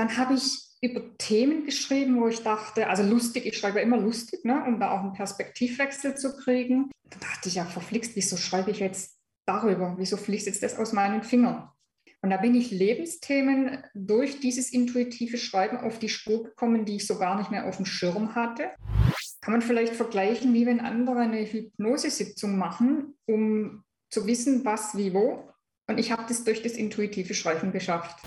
dann habe ich über Themen geschrieben, wo ich dachte, also lustig, ich schreibe immer lustig, ne, um da auch einen Perspektivwechsel zu kriegen. Da dachte ich ja, verflixt, wieso schreibe ich jetzt darüber? Wieso fließt jetzt das aus meinen Fingern? Und da bin ich Lebensthemen durch dieses intuitive Schreiben auf die Spur gekommen, die ich so gar nicht mehr auf dem Schirm hatte. Kann man vielleicht vergleichen, wie wenn andere eine Hypnosesitzung machen, um zu wissen, was wie wo. Und ich habe das durch das intuitive Schreiben geschafft.